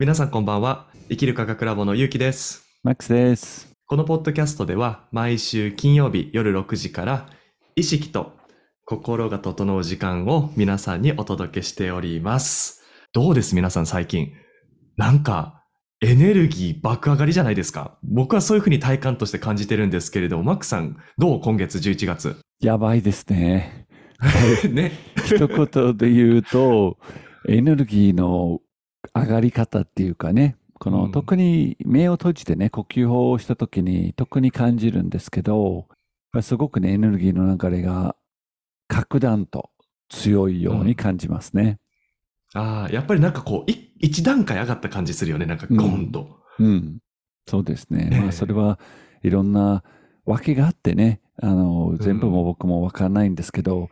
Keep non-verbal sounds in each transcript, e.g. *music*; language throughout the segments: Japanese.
皆さんこんばんは。生きる科学ラボのゆうきです。マックスです。このポッドキャストでは毎週金曜日夜6時から意識と心が整う時間を皆さんにお届けしております。どうです？皆さん最近。なんかエネルギー爆上がりじゃないですか。僕はそういうふうに体感として感じてるんですけれども、マックさんどう今月11月？やばいですね。*laughs* ね。*laughs* 一言で言うと、エネルギーの上がり方っていうかね、この、うん特に目を閉じてね、呼吸法をした時に特に感じるんですけど、すごくね、エネルギーの流れが格段と強いように感じますね。ああ、やっぱりなんかこう、い一段階上がった感じするよね。なんかゴンと。うん、そうですね。ええまあ、それはいろんな訳があってね、あの、全部も僕もわからないんですけど、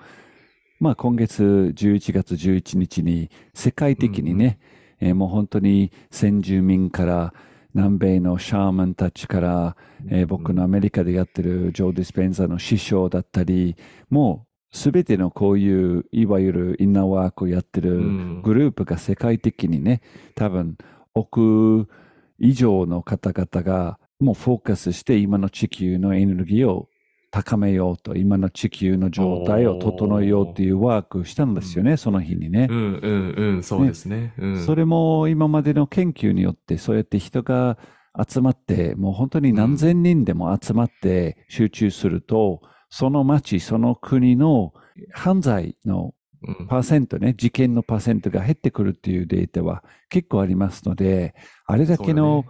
まあ、今月11月11日に世界的にね、えーもう本当に先住民から南米のシャーマンたちから、えー僕のアメリカでやってるジョー・ディスペンザの師匠だったり、もうすべてのこういういわゆるインナーワークをやってるうん。グループが世界的にね、多分億以上の方々がもうフォーカスして今の地球のエネルギーを高めようと、今の地球の状態を整えようというワークをしたんですよね、その日にねう。んうんうん、そうですね。うん、それも今までの研究によってそうやって人が集まって、もう本当に何千人でも集まって集中すると、その町、その国の犯罪のうんパーセントね、事件のパーセントが減ってくるっていうデータは結構ありますので、あれだけの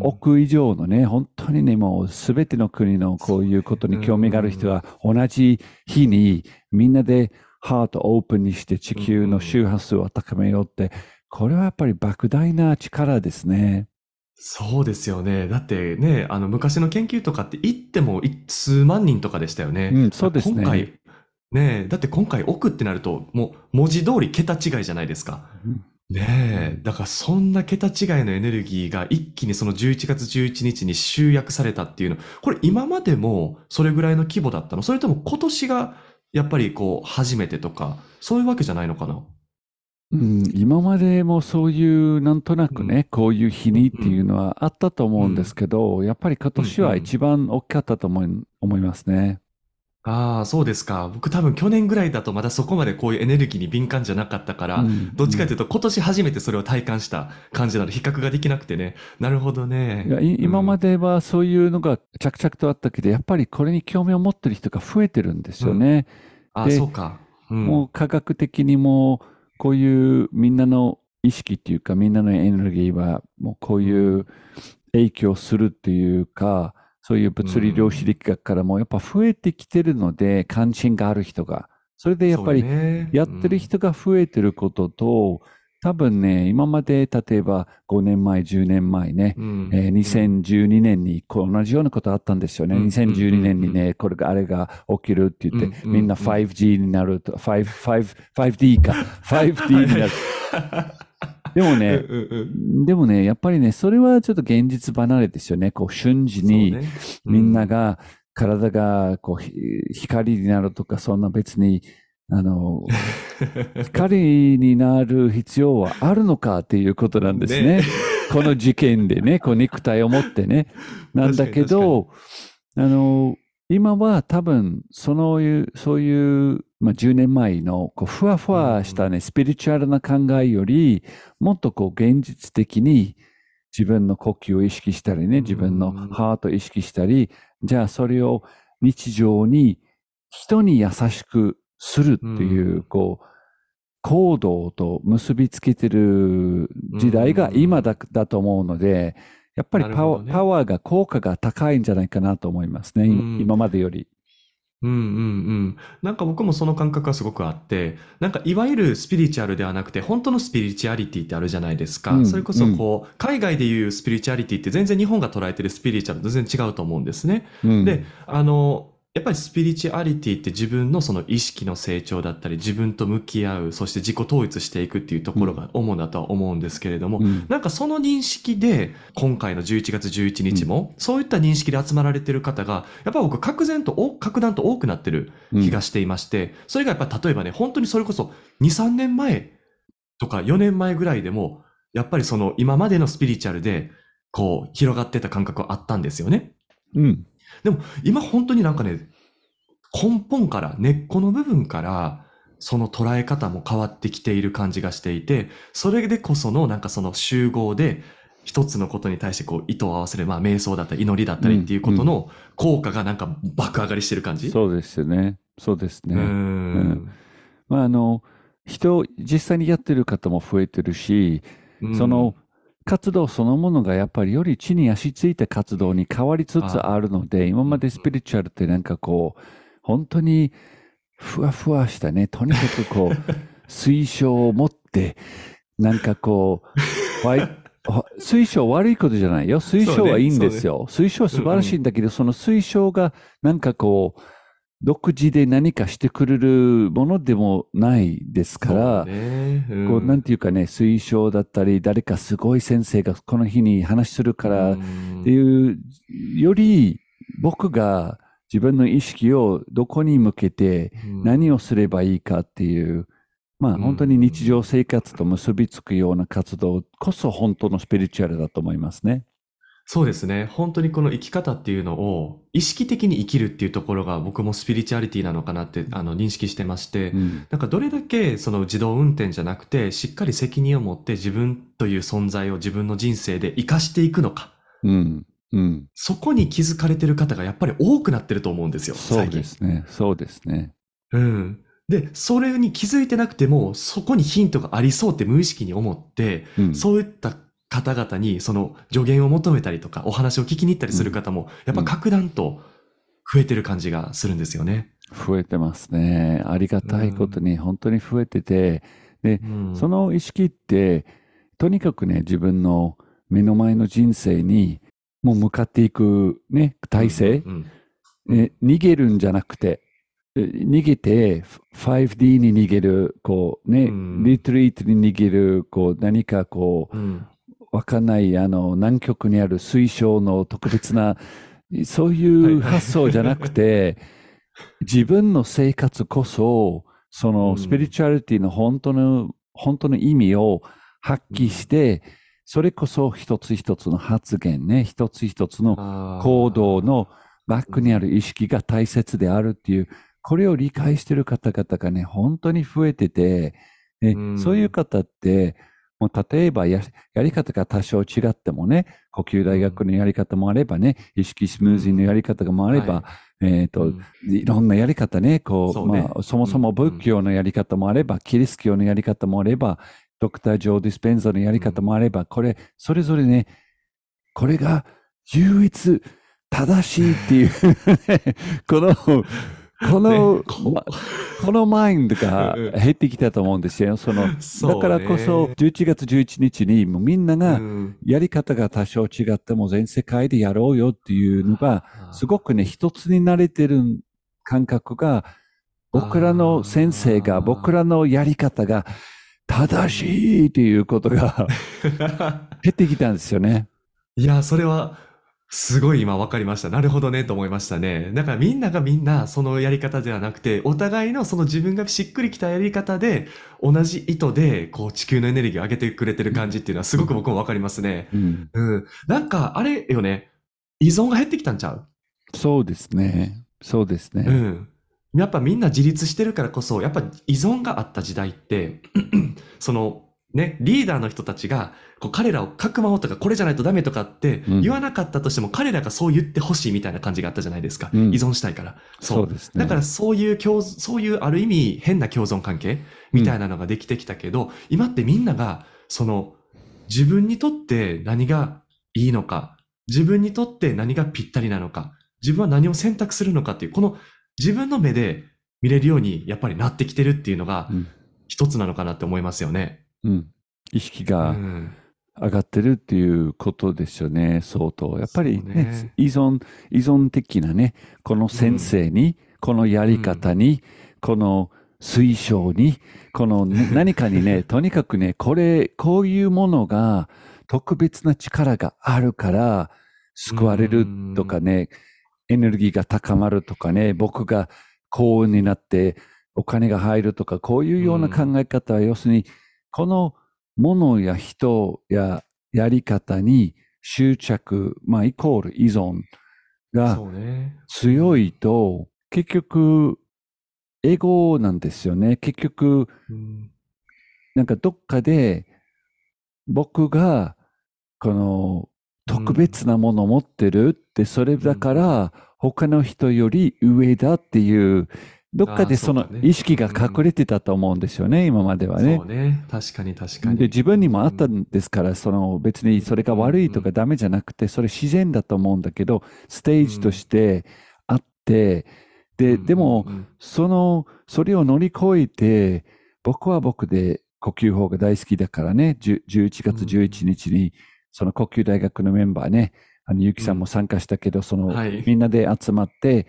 億以上のね、本当にね、もうすべての国のこういうことに興味がある人が同じ日にみんなでハートオープンにして地球の周波数を高めようって、これはやっぱり莫大な力ですね。そうですよね。だってね、あの昔の研究とかって言ってもい数万人とかでしたよね。うんそうですね今回、ねだって今回億ってなると、もう文字通り桁違いじゃないですか。うん。ねえ、だからそんな桁違いのエネルギーが一気にその11月11日に集約されたっていうの、これ今までもそれぐらいの規模だったの？それとも今年がやっぱりこう初めてとか、そういうわけじゃないのかな？うん、今までもそういうなんとなくね、こういう日にっていうのはあったと思うんですけど、やっぱり今年は一番大きかったと思い思いますね。ああ、そうですか。僕多分去年ぐらいだとまだそこまでこういうエネルギーに敏感じゃなかったから、うんどっちかというと今年初めてそれを体感した感じなので比較ができなくてね。なるほどね。いやい今まで。ではそういうのが着々とあったけど、やっぱりこれに興味を持ってる人が増えてるんですよね。あ、でそうか。うん。もう科学的にもこういうみんなの意識っていうかみんなのエネルギーはもうこういう影響するっていうかそういう物理量子力学からもやっぱ増えてきてるので関心がある人が。それでやっぱりやってる人が増えてることと多分ね今まで例えば5年前10年前ねうん。えー2012年に同じようなことあったんですよね。うん。2012年にうん。ね、これがあれが起きるって言って、うん。みんな 5G になると、5、5、5D か、*laughs* 5D になる。*laughs* *laughs* でもね、うんうんでもね、やっぱりね、それはちょっと現実離れですよね。こう瞬時にねみんなが体がこうひ光になるとか、そんな別に、あの、*laughs* 光になる必要はあるのかっていうことなんですね。ねこの事件でね、*laughs* こう肉体を持ってね。なんだけど、あの、今は多分、そのいう、そういう、まあ、10年前の、こう、ふわふわしたね、スピリチュアルな考えより、もっとこう、現実的に自分の呼吸を意識したりね、自分のハートを意識したり、じゃあそれを日常に人に優しくするっていう、うん。こう、行動と結びつけてる時代が今だ,、だと思うので、やっぱりパワ,、ーが、効果が高いんじゃないかなと思いますね、今までより。うんうんうん。なんか僕もその感覚はすごくあって、なんかいわゆるスピリチュアルではなくて、本当のスピリチュアリティってあるじゃないですか。うんそれこそこう、海外でいうスピリチュアリティって全然日本が捉えてるスピリチュアルと全然違うと思うんですね。うんで、あの、やっぱりスピリチュアリティって自分のその意識の成長だったり、自分と向き合う、そして自己統一していくっていうところが主だとは思うんですけれども、うんなんかその認識で、今回の11月11日も、そういった認識で集まられてる方が、やっぱ僕、格然とお、格段と多くなってる気がしていまして、それがやっぱ例えばね、本当にそれこそ2、3年前とか4年前ぐらいでも、やっぱりその今までのスピリチュアルで、こう、広がってた感覚はあったんですよね。うん。でも今本当になんかね、根本から、根っこの部分から、その捉え方も変わってきている感じがしていて、それでこそのなんかその集合で、一つのことに対してこう意図を合わせる、まあ瞑想だったり祈りだったりっていうことの効果がなんか爆上がりしてる感じ？そうですよね。そうですね。うーん。まあ、あの、人、実際にやってる方も増えてるし、うん。その活動そのものがやっぱりより地に足ついた活動に変わりつつあるので、今までスピリチュアルってなんかこう、本当にふわふわしたね、*laughs* とにかくこう、水晶を持って、なんかこう、水晶悪いことじゃないよ。水晶はいいんですよ。水晶は素晴らしいんだけど、その水晶がなんかこう、独自で何かしてくれるものでもないですから、ね。うん。こう、なんていうかね、推奨だったり、誰かすごい先生がこの日に話するからっうん。ていう、より僕が自分の意識をどこに向けてうん。何をすればいいかっていう、まあうん。本当に日常生活と結びつくような活動こそ本当のスピリチュアルだと思いますね。そうですね。本当にこの生き方っていうのを意識的に生きるっていうところが僕もスピリチュアリティなのかなってあの認識してまして、うんなんかどれだけその自動運転じゃなくて、しっかり責任を持って自分という存在を自分の人生で活かしていくのか。うん。うん。そこに気づかれてる方がやっぱり多くなってると思うんですよ。そうですね。そうですね。うん。で、それに気づいてなくても、そこにヒントがありそうって無意識に思って、うん。そういった方々にその助言を求めたりとか、お話を聞きに行ったりする方も、やっぱ格段と増えてる感じがするんですよね。増えてますね。ありがたいことに本当に増えてて、で、うん。その意識って、とにかくね、自分の目の前の人生にもう向かっていくね、体制、うんうんえ逃げるんじゃなくて、え逃げて、5D に逃げる、こうね、うん。リトリートに逃げる、こう何かこう、うんわかんない、あの、南極にある水晶の特別な、そういう発想じゃなくて、*laughs* 自分の生活こそ、そのうん。スピリチュアリティの本当の、本当の意味を発揮して、それこそ一つ一つの発言ね、一つ一つの行動のバックにある意識が大切であるっていう、これを理解している方々がね、本当に増えてて、ねうん。そういう方って、もう例えばややり方が多少違ってもね、呼吸大学のやり方もあればね、意識スムージーのやり方もあれば、はえっ、と、うん。いろんなやり方ね、こう、そうね。まあ、そもそも仏教のやり方もあれば、キリスト教のやり方もあれば、ドクター・ジョー・ディスペンザのやり方もあれば、これ、それぞれね、これが唯一正しいっていう、ね、*laughs* この、この、ねこのマインドが減ってきたと思うんですよ。その、だからこそ、11月11日に、もうみんなが、うん。やり方が多少違っても全世界でやろうよっていうのが、すごくね、一つになれてる感覚が、僕らの先生が、僕らのやり方が正しいっていうことが *laughs* 減ってきたんですよね。いや、それは、すごい今分かりました。なるほどね、と思いましたね。だからみんながみんなそのやり方ではなくて、お互いのその自分がしっくりきたやり方で、同じ意図で、こう地球のエネルギーを上げてくれてる感じっていうのはすごく僕も分かりますね。うん、うん。なんか、あれよね、依存が減ってきたんちゃう？そうですね。そうですね。うん。やっぱみんな自立してるからこそ、やっぱ依存があった時代って、*clears throat* その、ね、リーダーの人たちが、こう彼らをかくまおうとか、これじゃないとダメとかってうん言わなかったとしても、彼らがそう言ってほしいみたいな感じがあったじゃないですか。うん依存したいから。そうですね。だからそういう共、そういうある意味変な共存関係みたいなのができてきたけど、今ってみんなが、その、自分にとって何がいいのか、自分にとって何がぴったりなのか、自分は何を選択するのかっていう、この自分の目で見れるようにやっぱりなってきてるっていうのがうん一つなのかなって思いますよね。うん、意識うがん。上がってるっていうことですよね、相当。やっぱりね、ね依存、依存的なね、この先生に、このやり方に、この推奨に、このね *laughs* 何かにね、とにかくね、これ、こういうものが特別な力があるから救われるとかね、エネルギーが高まるとかね、僕が幸運になってお金が入るとか、こういうような考え方は、要するに、このものや人ややり方に執着、まあ、イコール依存が。強いと、結局、エゴなんですよね。結局、うん。なんかどっかで、僕が、この、特別なものを持ってるって、それだから、他の人より上だっていう、どっかでその意識が隠れてたと思うんですよね、今まではね。そう。ね。確かに確かに。で、自分にもあったんですから、その別にそれが悪いとかダメじゃなくて、それ自然だと思うんだけど、ステージとしてあって、で、でも、その、それを乗り越えて、僕は僕で呼吸法が大好きだからね、10 11月11日に、その呼吸大学のメンバーね、あの、ゆきさんも参加したけど、その、はい。みんなで集まって、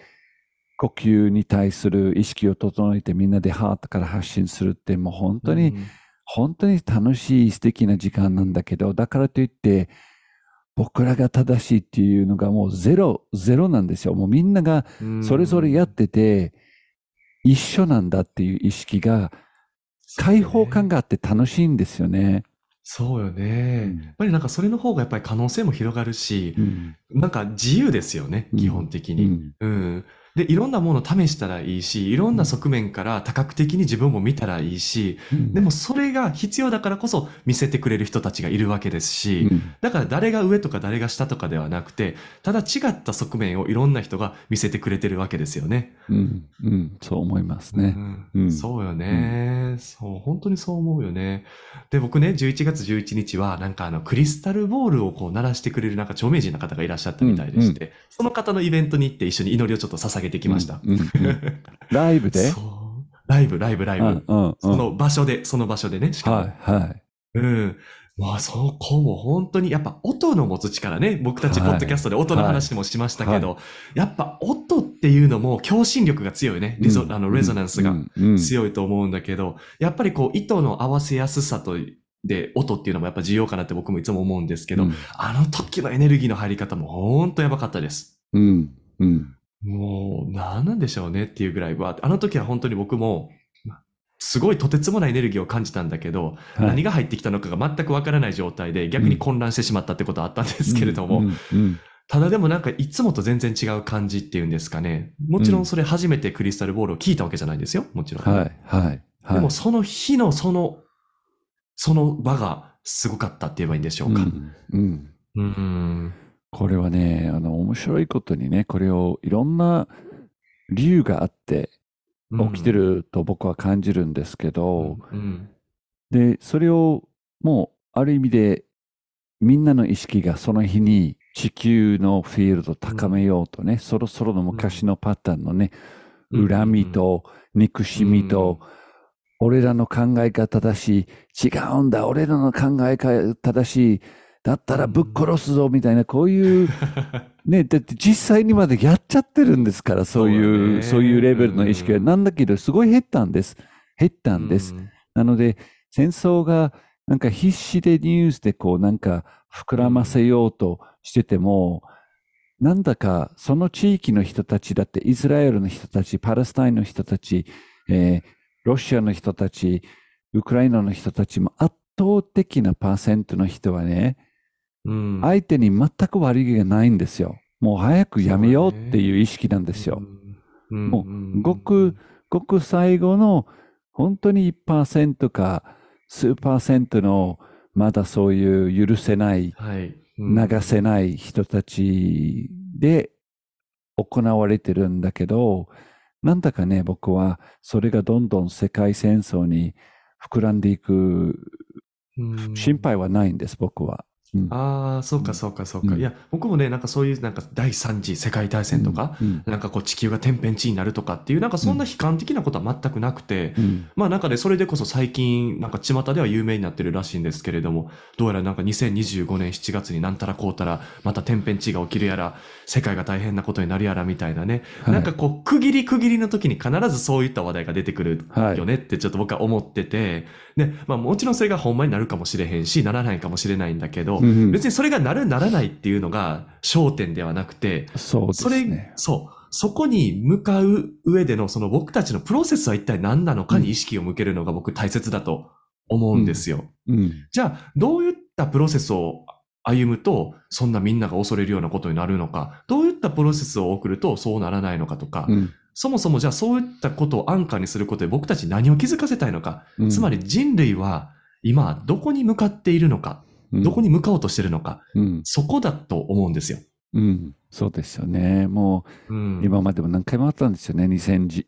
呼吸に対する意識を整えてみんなでハートから発信するって、もう本当に、うん本当に楽しい素敵な時間なんだけど、だからといって、僕らが正しいっていうのがもうゼロ、ゼロなんですよ。もうみんながうんそれぞれやってて、一緒なんだっていう意識が、開放感があって楽しいんですよね。そうよね。うんやっぱりなんかそれの方がやっぱり可能性も広がるし、うんなんか自由ですよね、うん基本的に。うんうん。で、いろんなものを試したらいいし、いろんな側面から多角的に自分も見たらいいし、うん。でもそれが必要だからこそ見せてくれる人たちがいるわけですし、うん。だから誰が上とか誰が下とかではなくて、ただ違った側面をいろんな人が見せてくれてるわけですよね。うん。うん。そう思いますね。うん。うん。そうよね、そう、本当にそう思うよね。で、僕ね、11月11日は、なんかあの、クリスタルボールをこう鳴らしてくれるなんか著名人の方がいらっしゃったみたいでして、その方のイベントに行って一緒に祈りをちょっと捧げてきました。うんうんうん *laughs* ライブで？ライブ、ライブ、ライブ。その場所で、その場所でね、しかも。はいはい。うん。まあ、そこも本当に、やっぱ音の持つ力ね。僕たち、はいポッドキャストで音の話もしましたけど、やっぱ音っていうのも共振力が強いね。リゾ、うんあの、レゾナンスが強いと思うんだけど、やっぱりこう、糸の合わせやすさと、で、音っていうのもやっぱ重要かなって僕もいつも思うんですけど、うんあの時のエネルギーの入り方も本当やばかったです。うんうんもう、何なんでしょうねっていうぐらいは、あの時は本当に僕も、すごいとてつもないエネルギーを感じたんだけど、はい何が入ってきたのかが全くわからない状態で逆に混乱してしまったってことはあったんですけれども、ただでもなんかいつもと全然違う感じっていうんですかね。もちろんそれ初めてクリスタルボールを聞いたわけじゃないんですよ。もちろん。はいはいはい。でもその日のその、その場がすごかったって言えばいいんでしょうか。うんうんうん。これはね、あの、面白いことにね、これをいろんな理由があって起きてると僕は感じるんですけど、うん。で、それをもう、ある意味で、みんなの意識がその日に地球のフィールドを高めようとね、そろそろの昔のパターンのね、うん。恨みと憎しみと、俺らの考えが正しい、違うんだ、俺らの考えが正しい、だったらぶっ殺すぞ、みたいな、こういう、*laughs* ね、だって実際にまでやっちゃってるんですから、そういう、そうういうレベルの意識が。うんなんだけど、すごい減ったんです。減ったんです。うんなので、戦争がなんか必死でニュースでこうなんか膨らませようとしてても、なんだかその地域の人たちだってイスラエルの人たち、パレスタインの人たち、えーロシアの人たち、ウクライナの人たちも圧倒的なパーセントの人はね、うん相手に全く悪気がないんですよ。もう早くやめようっていう意識なんですよ。うんもうごくごく最後の本当に1%か数パーセントのまだそういう許せない、はい。流せない人たちで行われてるんだけど、なんだかね、僕はそれがどんどん世界戦争に膨らんでいくうん心配はないんです、僕は。うん。ああ、そうかそうかそうか。うん。いや、僕もね、なんかそういうなんか第三次世界大戦とか、うん。なんかこう地球が天変地異になるとかっていう、なんかそんな悲観的なことは全くなくて、うん。まあなんかね、それでこそ最近、なんか巷では有名になってるらしいんですけれども、どうやらなんか2025年7月になんたらこうたら、また天変地異が起きるやら、世界が大変なことになるやらみたいなね、はい。なんかこう区切り区切りの時に必ずそういった話題が出てくるはいよねってちょっと僕は思ってて、で、まあもちろんそれがほんまになるかもしれへんし、ならないかもしれないんだけど、うん別にそれがなるならないっていうのが焦点ではなくて、そうですね。そう。そこに向かう上でのその僕たちのプロセスは一体何なのかに意識を向けるのが僕大切だと思うんですよ。うん。じゃあ、どういったプロセスを歩むと、そんなみんなが恐れるようなことになるのか、どういったプロセスを送るとそうならないのかとか、うん。そもそもじゃあそういったことを安価にすることで僕たち何を気づかせたいのか、うんつまり人類は今どこに向かっているのか、どこに向かおうとしているのか、うん。そこだと思うんですよ。うん。そうですよね。もう、うん今までも何回もあったんですよね。2012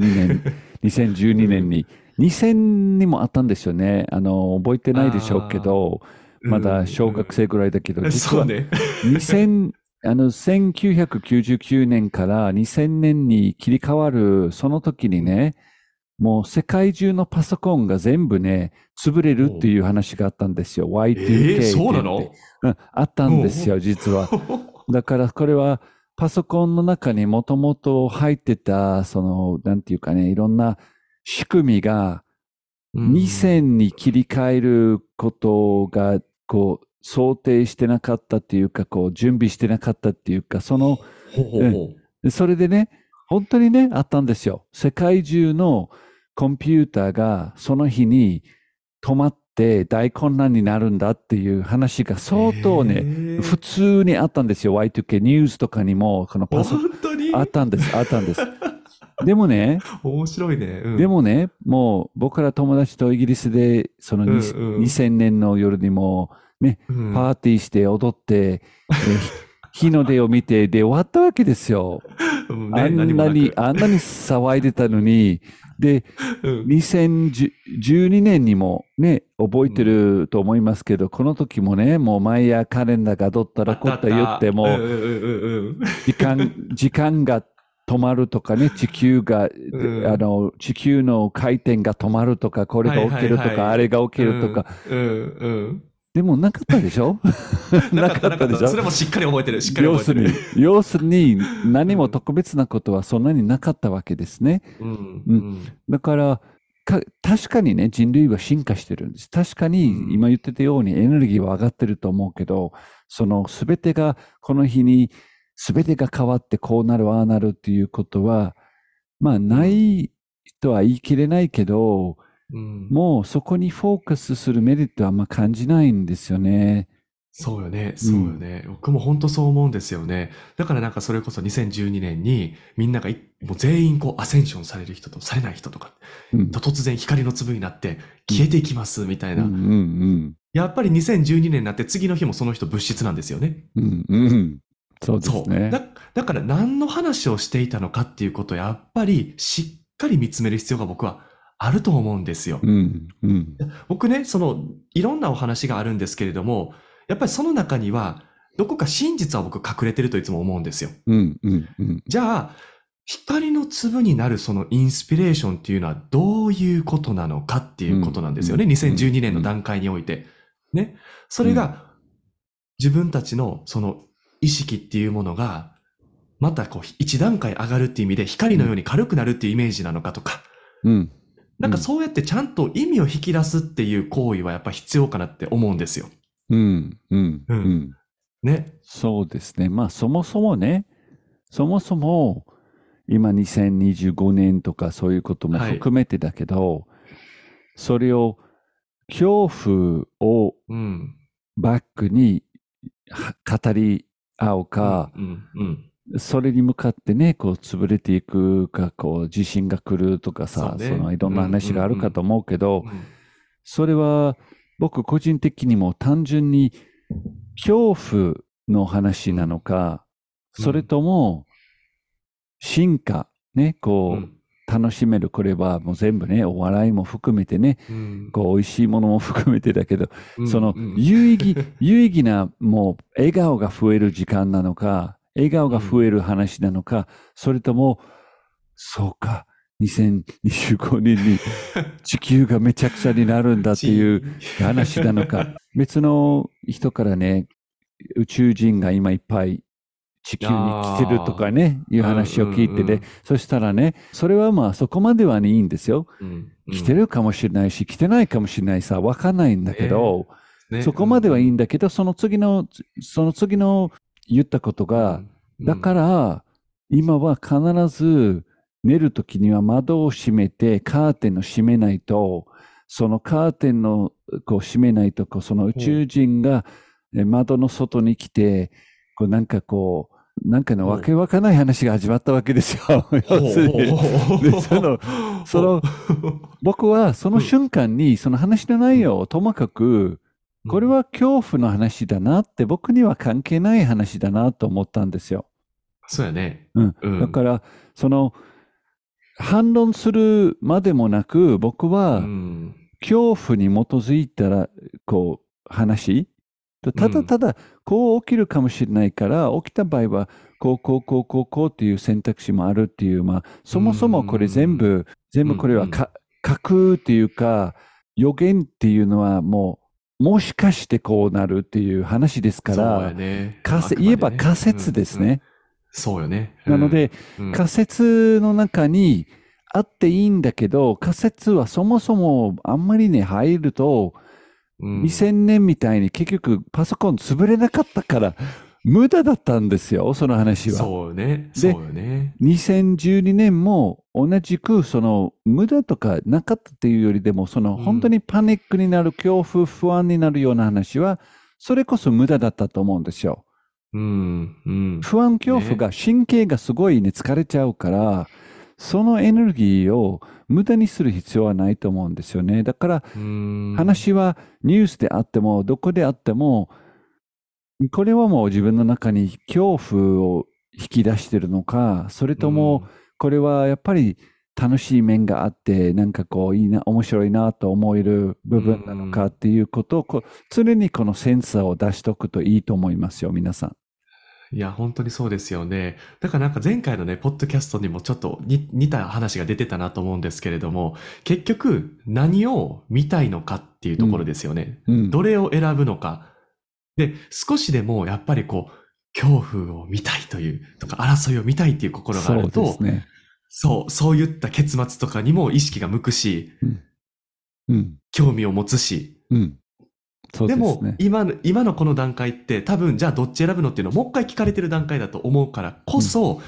年、*laughs* 2012年に。2000にもあったんですよね。あの、覚えてないでしょうけど、まだ小学生ぐらいだけど、うん実はそうね。*laughs* 2000あの1999年から2000年に切り替わるその時にね、もう世界中のパソコンが全部ね、潰れるっていう話があったんですよ。Y2K ってえー、言ってそうなの？うんあったんですよ、実は。*laughs* だからこれはパソコンの中にもともと入ってた、その、なんていうかね、いろんな仕組みがうん2000に切り替えることが、こう、想定してなかったっていうか、こう、準備してなかったっていうか、その、ほうほうほうそれでね、本当にね、あったんですよ。世界中のコンピューターがその日に止まって大混乱になるんだっていう話が相当へね、ー普通にあったんですよ。Y2K ニュースとかにも、このパソコン、あったんです、あったんです。でもね、面白いね。うんで、もね、もう僕ら友達とイギリスで、そのうんうん2000年の夜にもね、うんパーティーして踊って、*laughs* え日の出を見て、で終わったわけですよ。うんねあんなに、くあんなに騒いでたのに、*laughs* で、うん。2012年にもね、覚えてると思いますけど、この時もね、もうマイヤーカレンダーがどったらこった言っても、うんうんうんうん時間、*laughs* 時間が止まるとかね、地球が、ん。あの、地球の回転が止まるとか、これが起きるとか、はいはいはい。あれが起きるとか、うんうんでもなかったでしょ？*laughs* うん。なかったでしょ？それもしっかり覚えてる。しっかり覚えてる。、要するに何も特別なことはそんなになかったわけですね。うんううんだから、か確かにね、人類は進化してるんです。確かうんに今言ってたようにエネルギーは上がってると思うけど、その全てがこの日に全てが変わってこうなる、ああなるっていうことは、まあないとは言い切れないけど、うんもうそこにフォーカスするメリットはあんま感じないんですよね。そうよね、そうよね。僕も本当そう思うんですよね。だからなんかそれこそ2012年にみんながいもう全員こうアセンションされる人とされない人とか、うん。と突然光の粒になって消えていきますみたいな。うんうんやっぱり2012年になって次の日もその人物質なんですよね。うん。うんうん。そうです。ね。だだから何の話をしていたのかっていうことをやっぱりしっかり見つめる必要が僕はあると思うんですよ。うんうん。僕ね、その、いろんなお話があるんですけれども、やっぱりその中には、どこか真実は僕隠れてるといつも思うんですよ。うんうんうん。じゃあ、光の粒になるそのインスピレーションっていうのはどういうことなのかっていうことなんですよね。うん2012年の段階において。ね。それが、自分たちのその意識っていうものが、またこう一段階上がるっていう意味で光のように軽くなるっていうイメージなのかとか、うん。なんかそうやってちゃんと意味を引き出すっていう行為はやっぱ必要かなって思うんですよ。うんうんううんん。ね。そうですね。まあそもそもね、そもそも今2025年とかそういうこともはい含めてだけど、それを恐怖をうん。バックには語り合うか、うん。うん。それに向かってね、こう潰れていくか、こう地震が来るとかさ、そうね。そのいろんな話があるかと思うけど、うんそれは僕個人的にも単純に恐怖の話なのか、うん。それとも進化、ね、こう、うん。楽しめる、これはもう全部ね、お笑いも含めてね、うん。こう、美味しいものも含めてだけど、うんそのうん有意義、有意義なもう笑顔が増える時間なのか、笑顔が増える話なのか、それとも、そうか、2025年に地球がめちゃくちゃになるんだっていう話なのか、別の人からね、宇宙人が今いっぱい地球に来てるとかね、いう話を聞いてねうんうんうん、そしたらね、それはまあそこまではいいんですよ。うん来てるかもしれないし、来てないかもしれないさ、わかんないんだけど、ね。そこまではいいんだけど、その次の、その次の言ったことが、だから、今は必ず寝るときには窓を閉めて、カーテンを閉めないと、そのカーテンのこう閉めないとこうその宇宙人がえ窓の外に来てこうなんかこうなんかのわけわかんない話が始まったわけですよ。*laughs* 要するに。*laughs* でそのその僕はその瞬間にその話の内容をともかくこれは恐怖の話だなって僕には関係ない話だなと思ったんですよ。そうやね。うん。うんだから、その、反論するまでもなく、僕うはん。恐怖に基づいたら、こう、話、ただただ、こう起きるかもしれないから、起きた場合は、こう、こう、こう、こう、こうっていう選択肢もあるっていう、まあ、そもそもこれ全部、全部これはか、架空っていうか、予言っていうのはもう、もしかしてこうなるっていう話ですから、ね。仮説言えば仮説ですうんうんね。そうよね。なので、うん、仮説の中にあっていいんだけど、仮説はそもそもあんまりね、入ると、うん2000年みたいに結局パソコン潰れなかったから、無駄だったんですよ、その話は。そうよね。でそうよね。2012年も同じく、その無駄とかなかったっていうよりでも、そのうん本当にパニックになる、恐怖、不安になるような話は、それこそ無駄だったと思うんですよ。うん。うん。不安恐怖が神経がすごいね疲れちゃうからそのエネルギーを無駄にする必要はないと思うんですよねだからうん話はニュースであってもどこであってもこれはもう自分の中に恐怖を引き出してるのかそれともこれはやっぱり楽しい面があってなんかこういいな面白いなと思える部分なのかっていうことをこう常にこのセンサーを出しておくといいと思いますよ皆さん。いや、本当にそうですよね。だからなんか前回のね、ポッドキャストにもちょっとに似た話が出てたなと思うんですけれども、結局何を見たいのかっていうところですよね。うんどれを選ぶのか。で、少しでもやっぱりこう、恐怖を見たいという、とか争いを見たいっていう心があるそうと、ですね。そう、そういった結末とかにも意識が向くし、うん。興味を持つし、うん。そうでね。も今の、今のこの段階って多分じゃあどっち選ぶのっていうのをもう一回聞かれてる段階だと思うからこそ、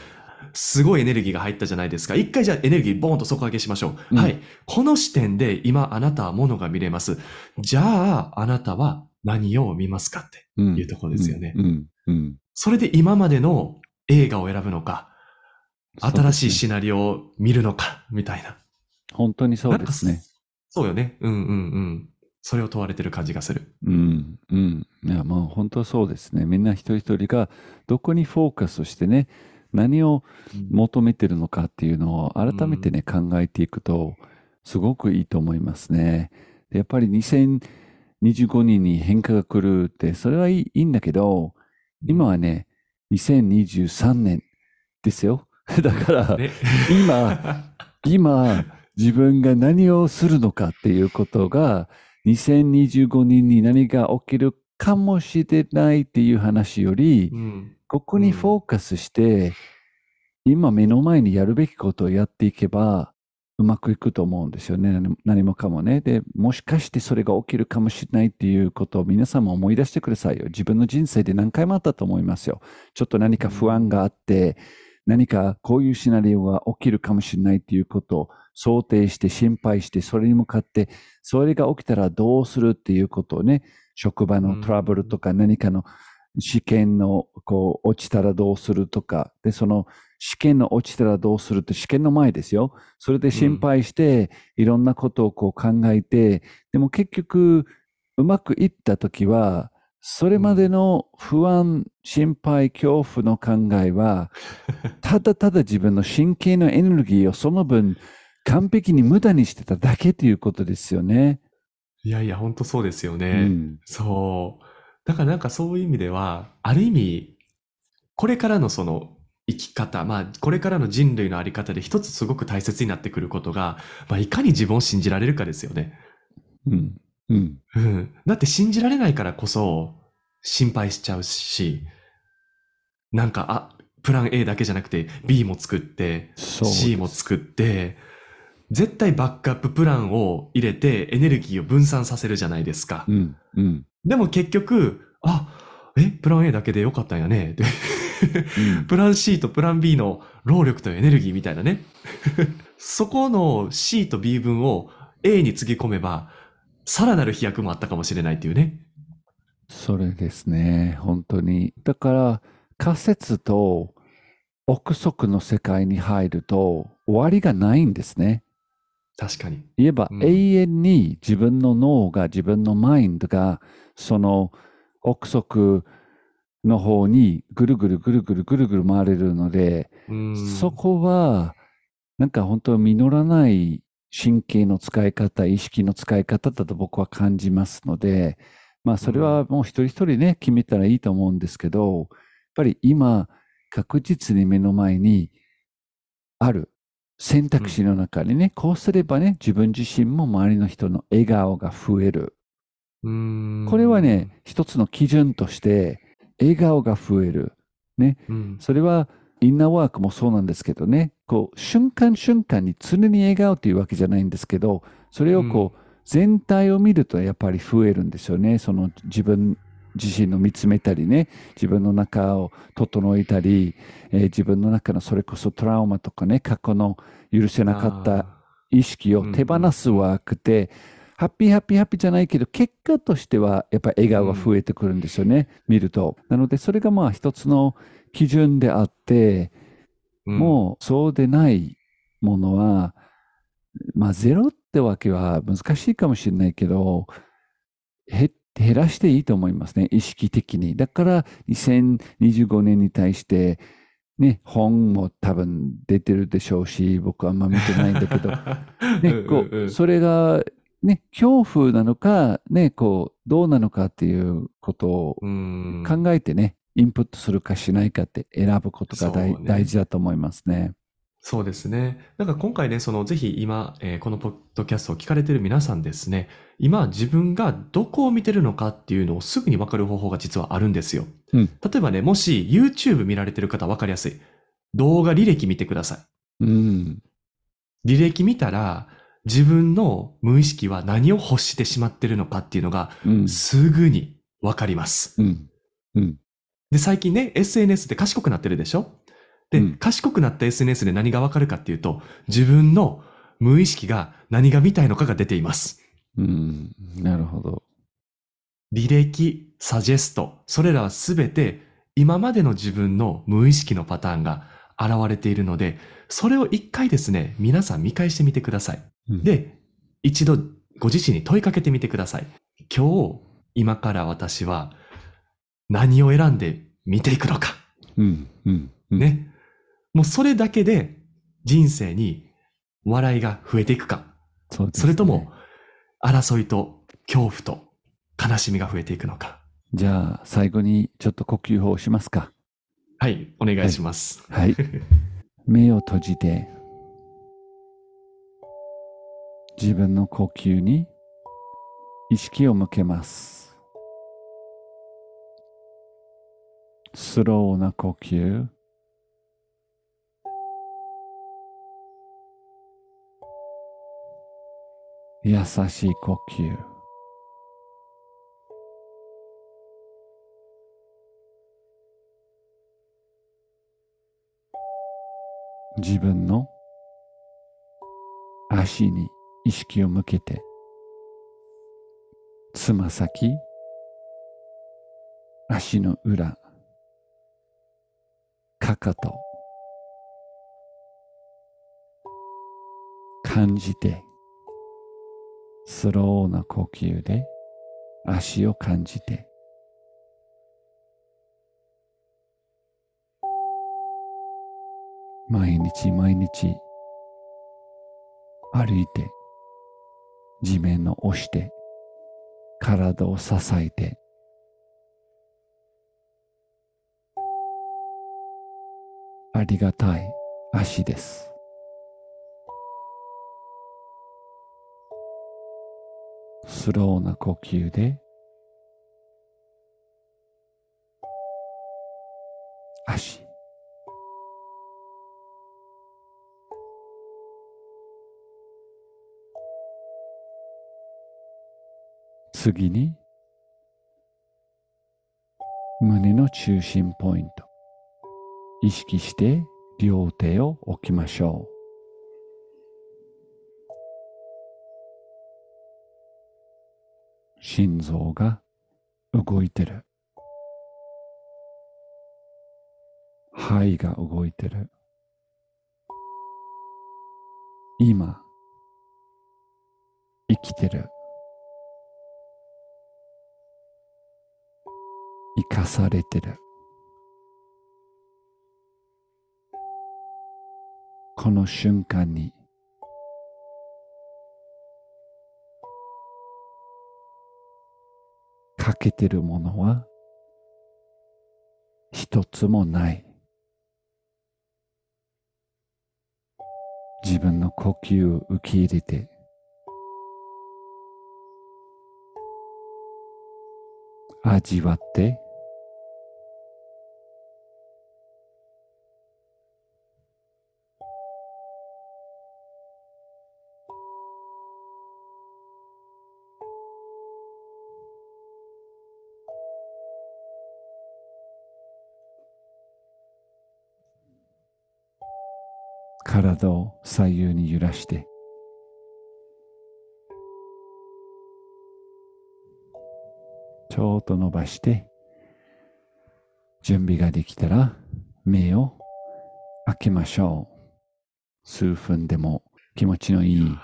すごいエネルギーが入ったじゃないですか。一回じゃあエネルギーボーンと底上げしましょう。うんはい。この視点で今あなたはものが見れます。じゃああなたは何を見ますかってうんいうところですよね。うん。うん。それで今までの映画を選ぶのか、新しいシナリオを見るのか、みたいな。本当にそうですね。そうよね。うんうんうん。それを問われてる感じがする。うん。うん。いや、もう本当そうですね。みんな一人一人がどこにフォーカスしてね、何を求めてるのかっていうのを改めてね、考えていくと、すごくいいと思いますね。でやっぱり2025年に変化が来るって、それはいいんだけど、今はね、2023年ですよ。*laughs* だから、ね、今、*laughs* 今、自分が何をするのかっていうことが、2025年に何が起きるかもしれないっていう話よりう、ん。ここにフォーカスして、今目の前にやるべきことをやっていけば、うまくいくと思うんですよね。何何もかもね。で、もしかしてそれが起きるかもしれないっていうことを皆さんも思い出してくださいよ。自分の人生で何回もあったと思いますよ。ちょっと何か不安があって、何かこういうシナリオが起きるかもしれないっていうことを想定して心配して、それに向かって、それが起きたらどうするっていうことをね、職場のトラブルとか何かの試験のこう落ちたらどうするとか、で、その試験の落ちたらどうするって試験の前ですよ。それで心配して、いろんなことをこう考えて、でも結局うまくいったときは、それまでの不安、心配、恐怖の考えは、ただただ自分の神経のエネルギーをその分完璧に無駄にしてただけということですよね。いやいや、本当そうですようね。ん。そう。だからなんかそういう意味では、ある意味、これからのその生き方、まあこれからの人類のあり方で一つすごく大切になってくることが、まあいかに自分を信じられるかですよね。うん。うん。うん。だって信じられないからこそ心配しちゃうし、なんか、あ、プラン A だけじゃなくて B も作って、C も作って、絶対バックアッププランを入れてエネルギーを分散させるじゃないですか。うん。うん。でも結局、あ、え、プラン A だけでよかったんやね。プラン C とプラン B の労力とエネルギーみたいなね。そこの C と B 分を A につぎ込めば、さらなる飛躍もあったかもしれないっていうね。それですね。本当に。だから、仮説と憶測の世界に入ると終わりがないんですね。確かに。言えば、うん永遠に自分の脳が、自分のマインドが、その憶測の方にぐるぐるぐるぐるぐるぐる回れるので、うん。そこは、なんか本当実らない神経の使い方、意識の使い方だと僕は感じますので、まあそれはもう一人一人ね、決めたらいいと思うんですけど、やっぱり今、確実に目の前にある選択肢の中にね、こうすればね、自分自身も周りの人の笑顔が増える。うん。これはね、一つの基準として、笑顔が増える。うん。それはインナーワークもそうなんですけどね、こう瞬間瞬間に常に笑顔というわけじゃないんですけど、それをこう、全体を見るとやっぱり増えるんですよね。その自分自身の見つめたりね、自分の中を整えたり、えー自分の中のそれこそトラウマとかね、過去の許せなかったあ意識を手放すワークって、ハッピーハッピーハッピーじゃないけど、結果としてはやっぱり笑顔が増えてくるんですよね、見ると。なので、それがまあ一つの基準であって、ーもうそうでないものは、まあゼロってわけは難しいかもしれないけど、へ減らしていいと思いますね、意識的に。だから2025年に対して、ね、本も多分出てるでしょうし、僕はあんま見てないんだけど、*laughs* ね、こう、それが、ね、恐怖なのか、ね、こう、どうなのかっていうことをうん。考えてね、インプットするかしないかって選ぶことが大,、ね大事だと思いますね。そうですね。なんか今回ね、そのぜひ今、えーこのポッドキャストを聞かれている皆さんですね、今自分がどこを見てるのかっていうのをすぐにわかる方法が実はあるんですよ。うん例えばね、もし YouTube 見られてる方わかりやすい。動画履歴見てくださうん。い。履歴見たら、自分の無意識は何を欲してしまってるのかっていうのがうん。すぐにわかります。うん。うん。で、最近ね、SNS って賢くなってるでしょ？で、うん賢くなった SNS で何がわかるかっていうと、自分の無意識が何が見たいのかが出ています。うん。なるほど。履歴、サジェスト、それらはすべて今までの自分の無意識のパターンが現れているので、それを一回ですね、皆さん見返してみてください。うん、で、一度ご自身に問いかけてみてください。今日、今から私は何を選んで見ていくのか。うん。うん。うん。ね。もうそれだけで人生に笑いが増えていくか。そねそれとも、争いと恐怖と悲しみが増えていくのか。じゃあ、最後にちょっと呼吸法をしますか。はい、お願いします。はい。*laughs* 目を閉じて、自分の呼吸に意識を向けます。スローな呼吸。優しい呼吸。自分の足に意識を向けて、つま先、足の裏、かかと、感じて、スローな呼吸で足を感じて、毎日毎日歩いて地面を押して体を支えてありがたい足です。スローな呼吸で次に胸の中心ポイント意識して両手を置きましょう心臓が動いてる。肺が動いてる。今、生きてる。生かされてる。この瞬間に。欠けてるものは。一つもない。自分の呼吸を受け入れて。味わって。体を左右に揺らして。ちょっと伸ばして準備ができたら目を開けましょう。数分でも気持ちのいい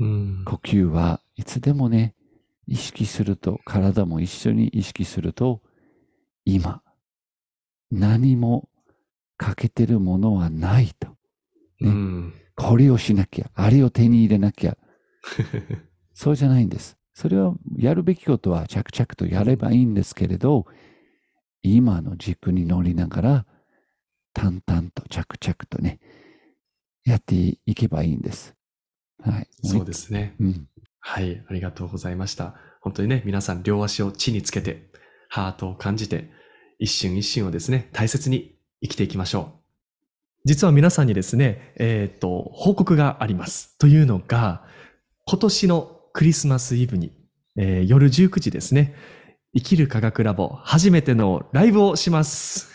うん。呼吸はいつでもね意識すると体も一緒に意識すると今何も欠けてるものはないとうん。これをしなきゃあれを手に入れなきゃ *laughs* そうじゃないんですそれはやるべきことは着々とやればいいんですけれど今の軸に乗りながら淡々と着々とねやっていけばいいんですはいそうですね。うんはい、ありがとうございました。本当にね、皆さん両足を地につけて、ハートを感じて、一瞬一瞬をですね、大切に生きていきましょう。実は皆さんにですね、えっ、と、報告があります。というのが、今年のクリスマスイブに、えー夜19時ですね、生きる科学ラボ初めてのライブをします。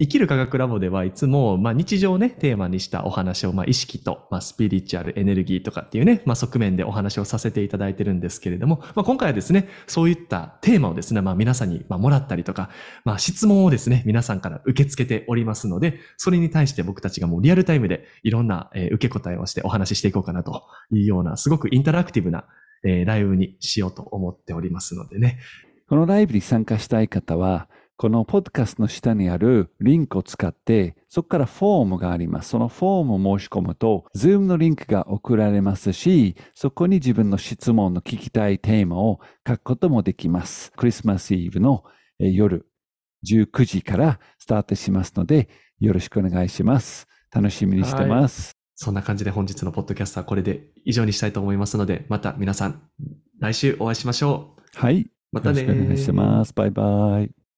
生きる科学ラボではいつも、まあ、日常をね、テーマにしたお話を、まあ、意識と、まあ、スピリチュアル、エネルギーとかっていうね、まあ、側面でお話をさせていただいてるんですけれども、まあ、今回はですね、そういったテーマをですね、まあ、皆さんに、まあ、もらったりとか、まあ、質問をですね、皆さんから受け付けておりますので、それに対して僕たちがもうリアルタイムでいろんな、えー受け答えをしてお話ししていこうかなというような、すごくインタラクティブな、えーライブにしようと思っておりますのでね。このライブに参加したい方は、このポッドキャストの下にあるリンクを使って、そこからフォームがあります。そのフォームを申し込むと、Zoom のリンクが送られますし、そこに自分の質問の聞きたいテーマを書くこともできます。クリスマスイブのえー夜19時からスタートしますので、よろしくお願いします。楽しみにしてます。そんな感じで本日のポッドキャストはこれで以上にしたいと思いますので、また皆さん来週お会いしましょう。はい。またねよろしくお願いします。バイバイ。